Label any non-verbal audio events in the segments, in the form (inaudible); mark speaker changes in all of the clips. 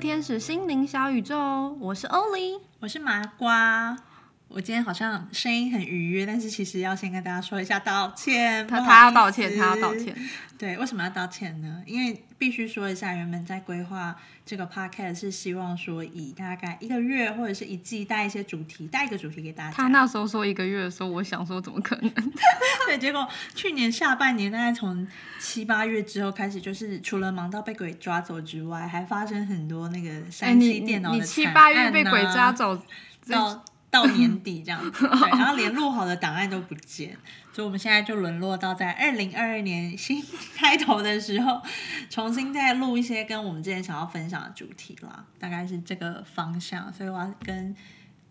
Speaker 1: 天使心灵小宇宙，我是欧丽，
Speaker 2: 我是麻瓜。我今天好像声音很愉悦，但是其实要先跟大家说一下道歉。
Speaker 1: 他他要道歉，他要道歉。
Speaker 2: 对，为什么要道歉呢？因为必须说一下，原本在规划这个 podcast 是希望说以大概一个月或者是一季带一些主题，带一个主题给大家。
Speaker 1: 他那时候说一个月的时候，我想说怎么可能？(laughs)
Speaker 2: 对，结果去年下半年大概从七八月之后开始，就是除了忙到被鬼抓走之外，还发生很多那个三 C 电脑的
Speaker 1: 你七八月被鬼抓走
Speaker 2: 到。到年底这样子，(laughs) 对，然后连录好的档案都不见，所以我们现在就沦落到在二零二二年新 (laughs) 开头的时候，重新再录一些跟我们之前想要分享的主题啦，大概是这个方向，所以我要跟。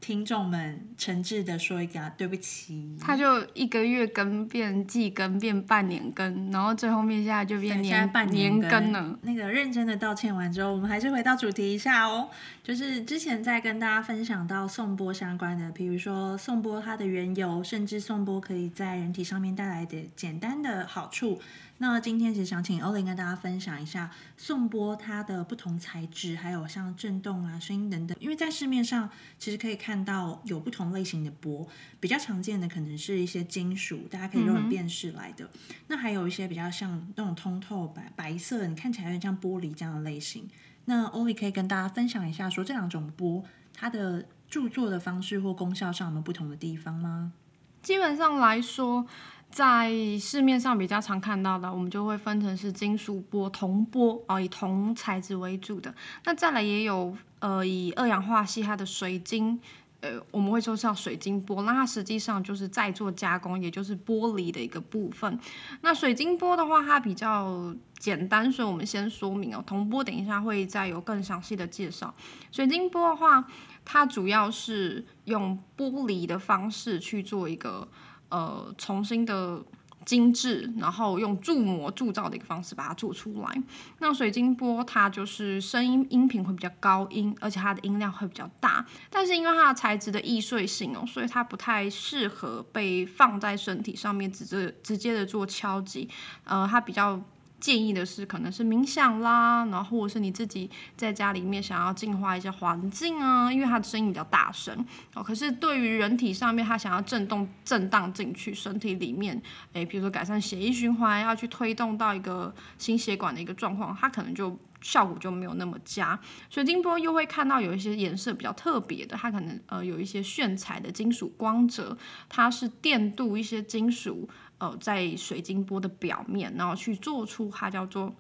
Speaker 2: 听众们诚挚的说一个对不起，
Speaker 1: 他就一个月更变季更变半年更，然后最后面现在就变年
Speaker 2: 半
Speaker 1: 年
Speaker 2: 更
Speaker 1: 了。
Speaker 2: 那个认真的道歉完之后，我们还是回到主题一下哦，就是之前在跟大家分享到颂钵相关的，比如说颂钵它的缘由，甚至颂钵可以在人体上面带来的简单的好处。那今天其实想请欧林跟大家分享一下颂波它的不同材质，还有像震动啊、声音等等。因为在市面上其实可以看到有不同类型的波，比较常见的可能是一些金属，大家可以肉眼辨识来的。那还有一些比较像那种通透白白色，你看起来有点像玻璃这样的类型。那欧里可以跟大家分享一下，说这两种波它的著作的方式或功效上有没有不同的地方吗？
Speaker 1: 基本上来说。在市面上比较常看到的，我们就会分成是金属波、铜波哦，以铜材质为主的。那再来也有呃，以二氧化锡它的水晶，呃，我们会说叫水晶波，那它实际上就是在做加工，也就是玻璃的一个部分。那水晶波的话，它比较简单，所以我们先说明哦。铜波等一下会再有更详细的介绍。水晶波的话，它主要是用玻璃的方式去做一个。呃，重新的精致，然后用铸模铸造的一个方式把它做出来。那水晶波它就是声音音频会比较高音，而且它的音量会比较大。但是因为它的材质的易碎性哦，所以它不太适合被放在身体上面直接直接的做敲击。呃，它比较。建议的是，可能是冥想啦，然后或者是你自己在家里面想要净化一些环境啊，因为它的声音比较大声哦。可是对于人体上面，它想要震动、震荡进去身体里面，诶，比如说改善血液循环，要去推动到一个心血管的一个状况，它可能就效果就没有那么佳。水晶波又会看到有一些颜色比较特别的，它可能呃有一些炫彩的金属光泽，它是电镀一些金属。呃，在水晶波的表面，然后去做出它叫做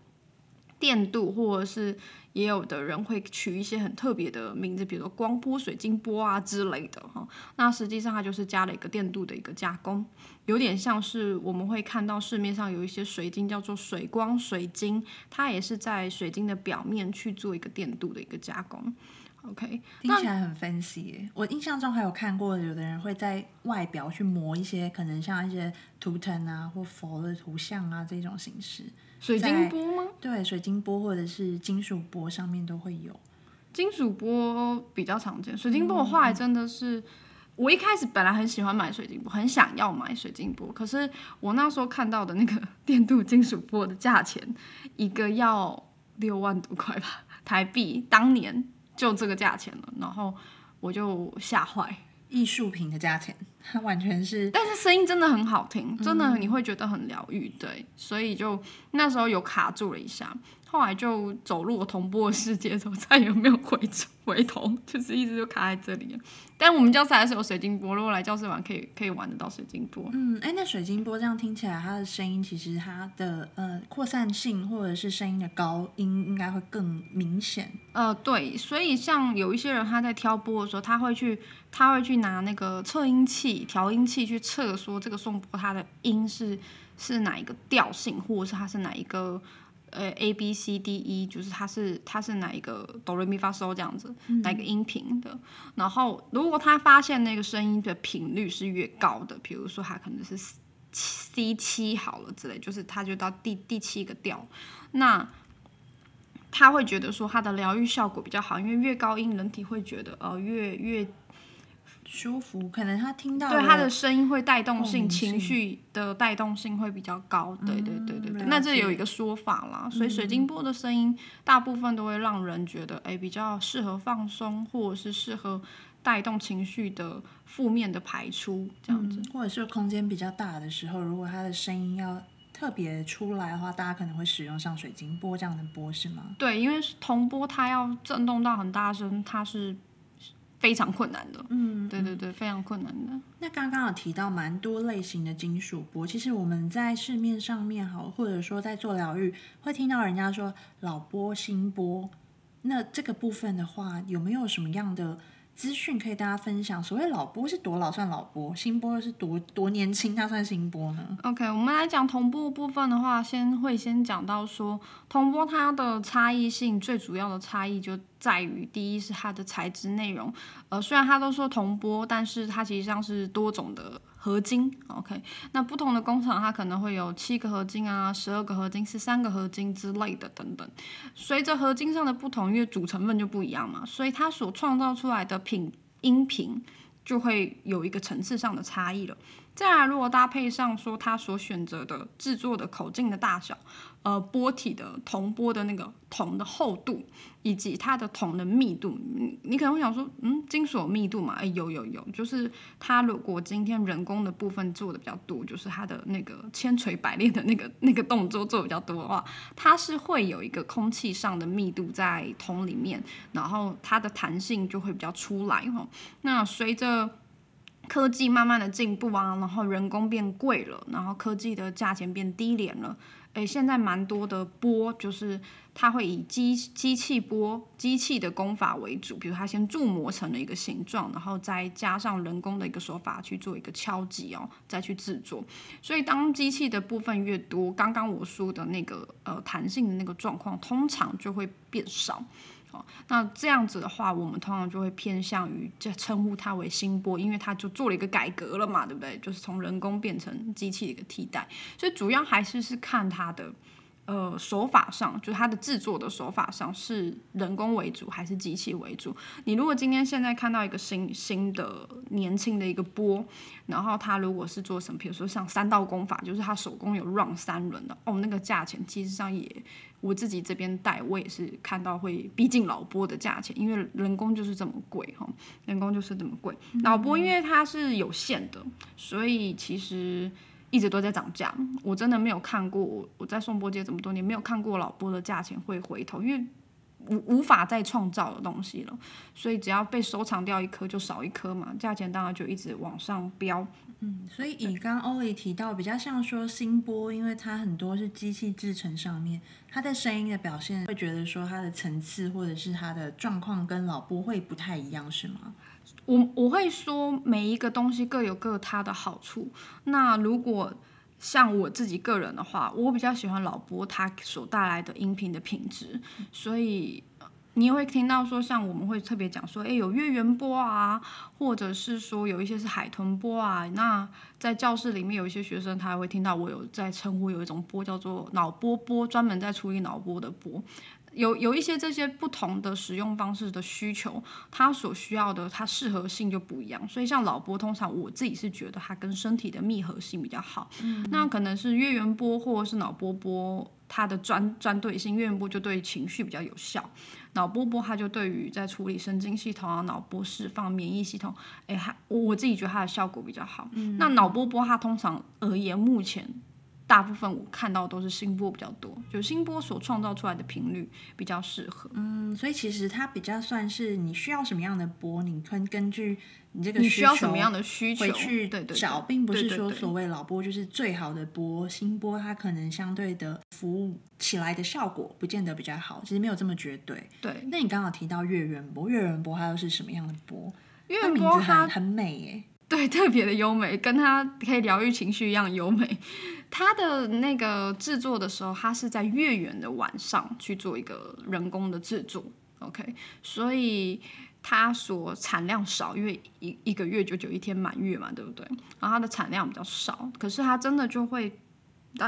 Speaker 1: 电镀，或者是也有的人会取一些很特别的名字，比如说光波、水晶波啊之类的哈。那实际上它就是加了一个电镀的一个加工，有点像是我们会看到市面上有一些水晶叫做水光水晶，它也是在水晶的表面去做一个电镀的一个加工。OK，
Speaker 2: 听起来很分析。我印象中还有看过，有的人会在外表去磨一些，可能像一些图腾啊，或佛的图像啊这种形式。
Speaker 1: 水晶波吗？
Speaker 2: 对，水晶波或者是金属波上面都会有。
Speaker 1: 金属波比较常见，水晶波我后来真的是，我一开始本来很喜欢买水晶波，很想要买水晶波，可是我那时候看到的那个 (laughs) 电镀金属波的价钱，一个要六万多块吧，台币，当年。就这个价钱了，然后我就吓坏，
Speaker 2: 艺术品的价钱，它完全是，(laughs)
Speaker 1: 但是声音真的很好听，真的你会觉得很疗愈，对，所以就那时候有卡住了一下。后来就走入我同步的世界，之后再也没有回回头，就是一直就卡在这里。但我们教室还是有水晶波，如果来教室玩，可以可以玩得到水晶波。
Speaker 2: 嗯，哎，那水晶波这样听起来，它的声音其实它的呃扩散性或者是声音的高音应该会更明显。
Speaker 1: 呃，对，所以像有一些人他在挑波的时候，他会去他会去拿那个测音器、调音器去测，说这个颂钵它的音是是哪一个调性，或者是它是哪一个。呃，A B C D E 就是它是它是哪一个哆来咪发嗦这样子，哪个音频的。然后如果他发现那个声音的频率是越高的，比如说它可能是 C 七好了之类，就是他就到第第七个调，那他会觉得说他的疗愈效果比较好，因为越高音人体会觉得呃越越
Speaker 2: 舒服，可能他听到
Speaker 1: 对他的声音会带动性，情绪的带动性会比较高。对对对对对，
Speaker 2: 了
Speaker 1: 那这有一个说法啦。所以水晶波的声音大部分都会让人觉得，哎，比较适合放松，或者是适合带动情绪的负面的排出这样子。
Speaker 2: 嗯或者是空间比较大的时候，如果它的声音要特别出来的话，大家可能会使用像水晶波这样的波，是吗？
Speaker 1: 对，因为铜波它要震动到很大声，它是非常困难的。
Speaker 2: 嗯，
Speaker 1: 对对对，非常困难的。
Speaker 2: 那刚刚有提到蛮多类型的金属波，其实我们在市面上面好，或者说在做疗愈，会听到人家说老波、新波。那这个部分的话，有没有什么样的资讯可以大家分享？所谓老波是多老算老波，新波又是多多年轻，它算新波呢
Speaker 1: ？OK，我们来讲同步部分的话，先会先讲到说，同波它的差异性最主要的差异就在于，第一是它的材质内容，呃，虽然它都说同波，但是它其实上是多种的合金。OK，那不同的工厂它可能会有七个合金啊、十二个合金、十三个合金之类的等等。随着合金上的不同，因为主成分就不一样嘛，所以它所创造出来的品音频就会有一个层次上的差异了。再来，如果搭配上说它所选择的制作的口径的大小，呃，波体的铜波的那个铜的厚度，以及它的铜的密度，你你可能会想说，嗯，金属密度嘛？哎，有有有，就是它如果今天人工的部分做的比较多，就是它的那个千锤百炼的那个那个动作做的比较多的话，它是会有一个空气上的密度在铜里面，然后它的弹性就会比较出来哈。那随着科技慢慢的进步啊，然后人工变贵了，然后科技的价钱变低廉了。诶，现在蛮多的波，就是它会以机机器波、机器的工法为主，比如它先铸模成了一个形状，然后再加上人工的一个手法去做一个敲击哦，再去制作。所以当机器的部分越多，刚刚我说的那个呃弹性的那个状况，通常就会变少。那这样子的话，我们通常就会偏向于这称呼它为新波，因为它就做了一个改革了嘛，对不对？就是从人工变成机器的一个替代，所以主要还是是看它的呃手法上，就是它的制作的手法上是人工为主还是机器为主。你如果今天现在看到一个新新的年轻的一个波，然后他如果是做什么，比如说像三道工法，就是他手工有 run 三轮的，哦，那个价钱其实上也。我自己这边带，我也是看到会逼近老波的价钱，因为人工就是这么贵哈，人工就是这么贵。老波因为它是有限的，所以其实一直都在涨价。我真的没有看过，我在颂钵街这么多年没有看过老波的价钱会回头，因为无无法再创造的东西了，所以只要被收藏掉一颗就少一颗嘛，价钱当然就一直往上飙。
Speaker 2: 嗯所以以刚刚欧里提到，比较像说新波，因为它很多是机器制成上面，它的声音的表现，会觉得说它的层次或者是它的状况跟老波会不太一样，是吗？
Speaker 1: 我我会说每一个东西各有各它的好处。那如果像我自己个人的话，我比较喜欢老波它所带来的音频的品质，所以。你也会听到说，像我们会特别讲说，诶，有月圆波啊，或者是说有一些是海豚波啊。那在教室里面有一些学生，他会听到我有在称呼有一种波叫做脑波波，专门在处理脑波的波。有有一些这些不同的使用方式的需求，它所需要的它适合性就不一样。所以像老波，通常我自己是觉得它跟身体的密合性比较好。那可能是月圆波或者是脑波波，它的专专对性，月圆波就对情绪比较有效，脑波波它就对于在处理神经系统啊、脑波释放、免疫系统，哎，还我我自己觉得它的效果比较好。那脑波波它通常而言，目前大部分我看到都是心波比较多，就心波所创造出来的频率比较适合。
Speaker 2: 嗯，所以其实它比较算是你需要什么样的波，你可根据你这个
Speaker 1: 你需要
Speaker 2: 求
Speaker 1: 什么样的需求
Speaker 2: 回去
Speaker 1: 对对对
Speaker 2: 找，并不是说所谓老波就是最好的波，新波它可能相对的服务起来的效果不见得比较好，其实没有这么绝对。
Speaker 1: 对，
Speaker 2: 那你刚好提到月圆波，月圆波它又是什么样的波？
Speaker 1: 因
Speaker 2: 它名
Speaker 1: 为波它
Speaker 2: 很很美耶。
Speaker 1: 对，特别的优美，跟它可以疗愈情绪一样优美。它的那个制作的时候，它是在月圆的晚上去做一个人工的制作，OK，所以它所产量少，因为一一个月就九一天满月嘛，对不对？然后它的产量比较少，可是它真的就会，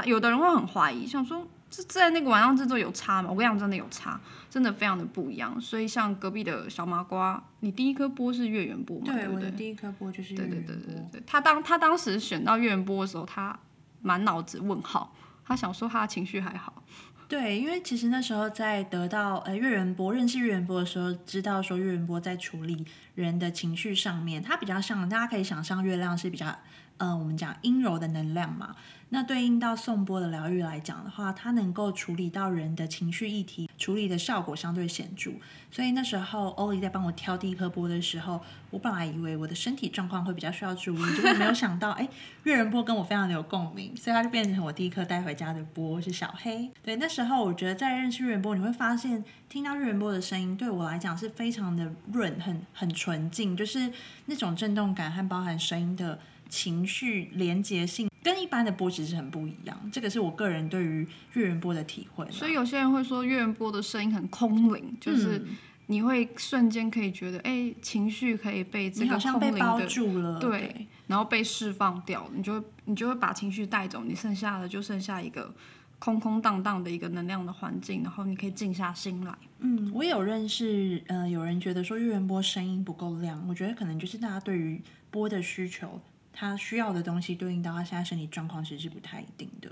Speaker 1: 有的人会很怀疑，想说这在那个晚上制作有差吗？我跟你讲，真的有差，真的非常的不一样。所以像隔壁的小麻瓜，你第一颗波是月圆波嘛？对
Speaker 2: 我的第一颗波就是
Speaker 1: 对对对对对。他当他当时选到月圆波的时候，他满脑子问号，他想说他的情绪还好。
Speaker 2: 对，因为其实那时候在得到呃岳仁波认识岳仁波的时候，知道说岳仁波在处理人的情绪上面，他比较像大家可以想象月亮是比较。嗯，我们讲阴柔的能量嘛，那对应到颂钵的疗愈来讲的话，它能够处理到人的情绪议题，处理的效果相对显著。所以那时候欧丽在帮我挑第一颗波的时候，我本来以为我的身体状况会比较需要注意，结果没有想到，哎，月人波跟我非常的有共鸣，所以它就变成我第一颗带回家的波是小黑。对，那时候我觉得在认识月人波，你会发现听到月人波的声音，对我来讲是非常的润，很很纯净，就是那种震动感和包含声音的。情绪连接性跟一般的波其实很不一样，这个是我个人对于月圆波的体会。
Speaker 1: 所以有些人会说月圆波的声音很空灵，就是你会瞬间可以觉得，哎，情绪可以被这个空灵
Speaker 2: 的
Speaker 1: 对，然后被释放掉，你就你就会把情绪带走，你剩下的就剩下一个空空荡荡的一个能量的环境，然后你可以静下心来。
Speaker 2: 嗯，我有认识，呃，有人觉得说月圆波声音不够亮，我觉得可能就是大家对于波的需求。他需要的东西对应到他现在身体状况，其实是不太一定的。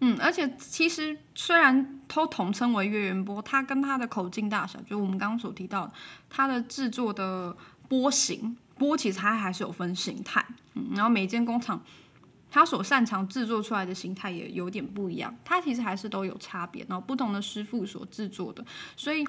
Speaker 1: 嗯，而且其实虽然都统称为月圆波，它跟它的口径大小，就我们刚刚所提到的，它的制作的波形，波其实它还是有分形态。嗯，然后每间工厂它所擅长制作出来的形态也有点不一样，它其实还是都有差别。然后不同的师傅所制作的，所以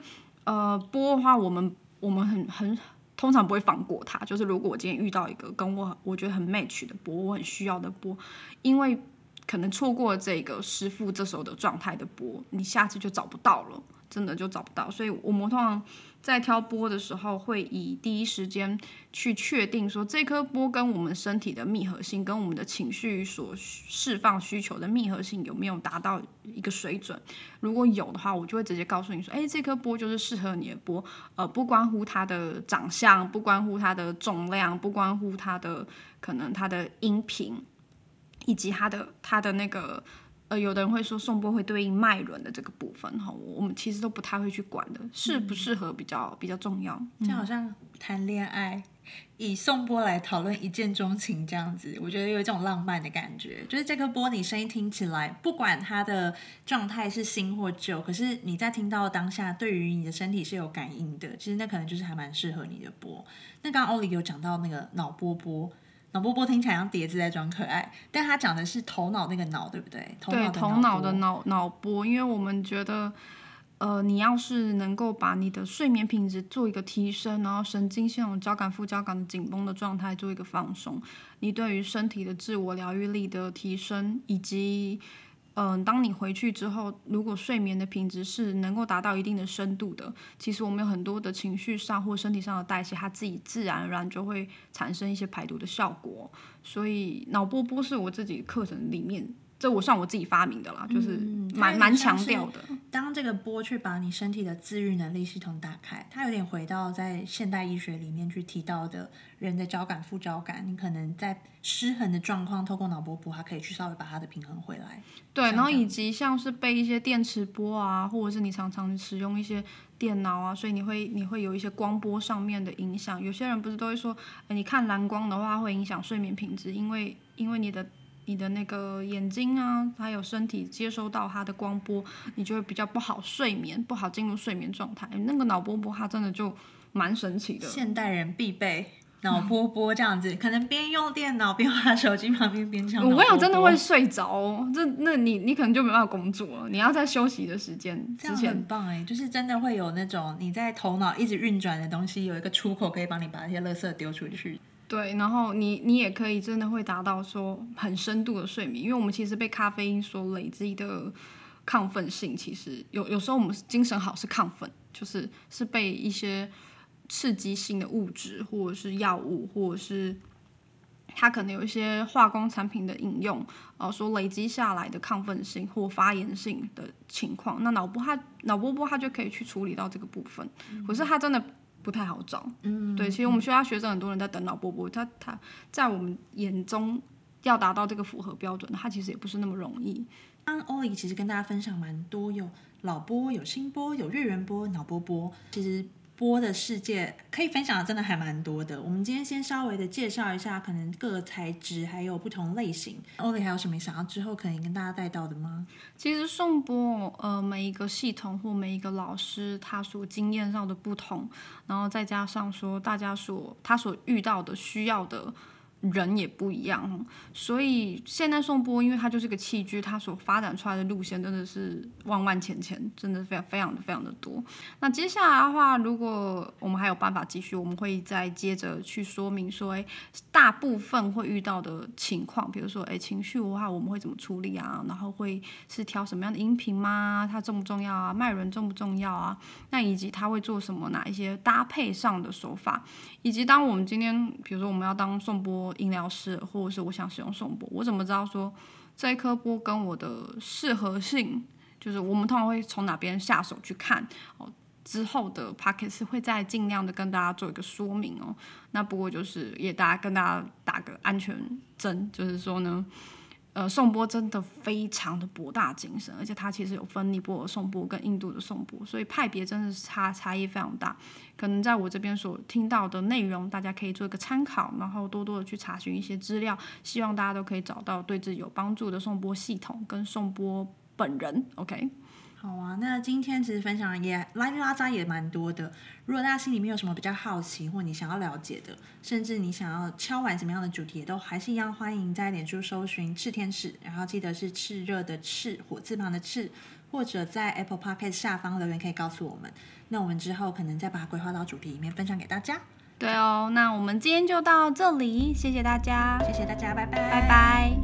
Speaker 1: 呃，波的话，我们我们很很。通常不会放过他，就是如果我今天遇到一个跟我我觉得很 match 的波，我很需要的波，因为可能错过这个师傅这时候的状态的波，你下次就找不到了。真的就找不到，所以我们通常在挑波的时候，会以第一时间去确定说这颗波跟我们身体的密合性，跟我们的情绪所释放需求的密合性有没有达到一个水准。如果有的话，我就会直接告诉你说，哎，这颗波就是适合你的波。呃，不关乎它的长相，不关乎它的重量，不关乎它的可能它的音频，以及它的它的那个。呃，有的人会说送波会对应脉轮的这个部分哈，我们其实都不太会去管的，适不适合比较比较重要。
Speaker 2: 就好像谈恋爱，以送波来讨论一见钟情这样子，我觉得有一种浪漫的感觉。就是这颗波，你声音听起来，不管它的状态是新或旧，可是你在听到当下，对于你的身体是有感应的，其实那可能就是还蛮适合你的波。那刚刚欧里有讲到那个脑波波。脑波波听起来像碟子在装可爱，但他讲的是头脑那个脑，对不对？
Speaker 1: 对，头
Speaker 2: 脑
Speaker 1: 的脑脑波，因为我们觉得，呃，你要是能够把你的睡眠品质做一个提升，然后神经系统交感副交感的紧绷的状态做一个放松，你对于身体的自我疗愈力的提升，以及嗯，当你回去之后，如果睡眠的品质是能够达到一定的深度的，其实我们有很多的情绪上或身体上的代谢，它自己自然而然就会产生一些排毒的效果。所以脑波波是我自己课程里面。这我算我自己发明的啦，就是蛮蛮强调的。
Speaker 2: 当这个波去把你身体的自愈能力系统打开，它有点回到在现代医学里面去提到的人的交感副交感，你可能在失衡的状况，透过脑波波，它可以去稍微把它的平衡回来。
Speaker 1: 对，然后以及像是被一些电磁波啊，或者是你常常使用一些电脑啊，所以你会你会有一些光波上面的影响。有些人不是都会说，你看蓝光的话会影响睡眠品质，因为因为你的。你的那个眼睛啊，还有身体接收到它的光波，你就会比较不好睡眠，不好进入睡眠状态。那个脑波波它真的就蛮神奇的，
Speaker 2: 现代人必备脑波波这样子，可能边用电脑边玩手机旁边边唱。
Speaker 1: 我讲，真的会睡着，这那你你可能就没办法工作了。你要在休息的时间之前，
Speaker 2: 很棒哎，就是真的会有那种你在头脑一直运转的东西，有一个出口可以帮你把那些垃圾丢出去。
Speaker 1: 对，然后你你也可以真的会达到说很深度的睡眠，因为我们其实被咖啡因所累积的亢奋性，其实有有时候我们精神好是亢奋，就是是被一些刺激性的物质或者是药物，或者是它可能有一些化工产品的饮用，呃，所累积下来的亢奋性或发炎性的情况，那脑波它脑波波它就可以去处理到这个部分，可是它真的。不太好找，嗯，对，其实我们学校学生很多人在等脑波波，他他在我们眼中要达到这个符合标准，他其实也不是那么容易，
Speaker 2: 刚刚欧丽其实跟大家分享蛮多，有老波、有新波、有月圆波、脑波波，其实。播的世界可以分享的真的还蛮多的。我们今天先稍微的介绍一下，可能各个材质还有不同类型。欧里还有什么想要之后可以跟大家带到的吗？
Speaker 1: 其实宋波，呃，每一个系统或每一个老师他所经验上的不同，然后再加上说大家所他所遇到的需要的。人也不一样，所以现代颂钵，因为它就是个器具，它所发展出来的路线真的是万万千千，真的非常非常的非常的多。那接下来的话，如果我们还有办法继续，我们会再接着去说明说，哎，大部分会遇到的情况，比如说，哎，情绪的话，我们会怎么处理啊？然后会是挑什么样的音频吗？它重不重要啊？脉轮重不重要啊？那以及他会做什么？哪一些搭配上的手法？以及当我们今天，比如说我们要当颂钵。音疗师，或者是我想使用颂钵，我怎么知道说这一颗波跟我的适合性？就是我们通常会从哪边下手去看哦。之后的 p o c k e t 会再尽量的跟大家做一个说明哦。那不过就是也大家跟大家打个安全针，就是说呢。呃，颂钵真的非常的博大精深，而且它其实有分尼泊尔颂钵跟印度的颂钵，所以派别真的是差差异非常大。可能在我这边所听到的内容，大家可以做一个参考，然后多多的去查询一些资料，希望大家都可以找到对自己有帮助的颂钵系统跟颂钵本人。OK。
Speaker 2: 好啊，那今天其实分享也拉里拉扎也蛮多的。如果大家心里面有什么比较好奇，或你想要了解的，甚至你想要敲完什么样的主题，也都还是一样欢迎在脸书搜寻“炽天使”，然后记得是炽热的炽，火字旁的炽，或者在 Apple Podcast 下方留言可以告诉我们。那我们之后可能再把它规划到主题里面分享给大家。
Speaker 1: 对哦，那我们今天就到这里，谢谢大家，
Speaker 2: 谢谢大家，拜拜，
Speaker 1: 拜拜。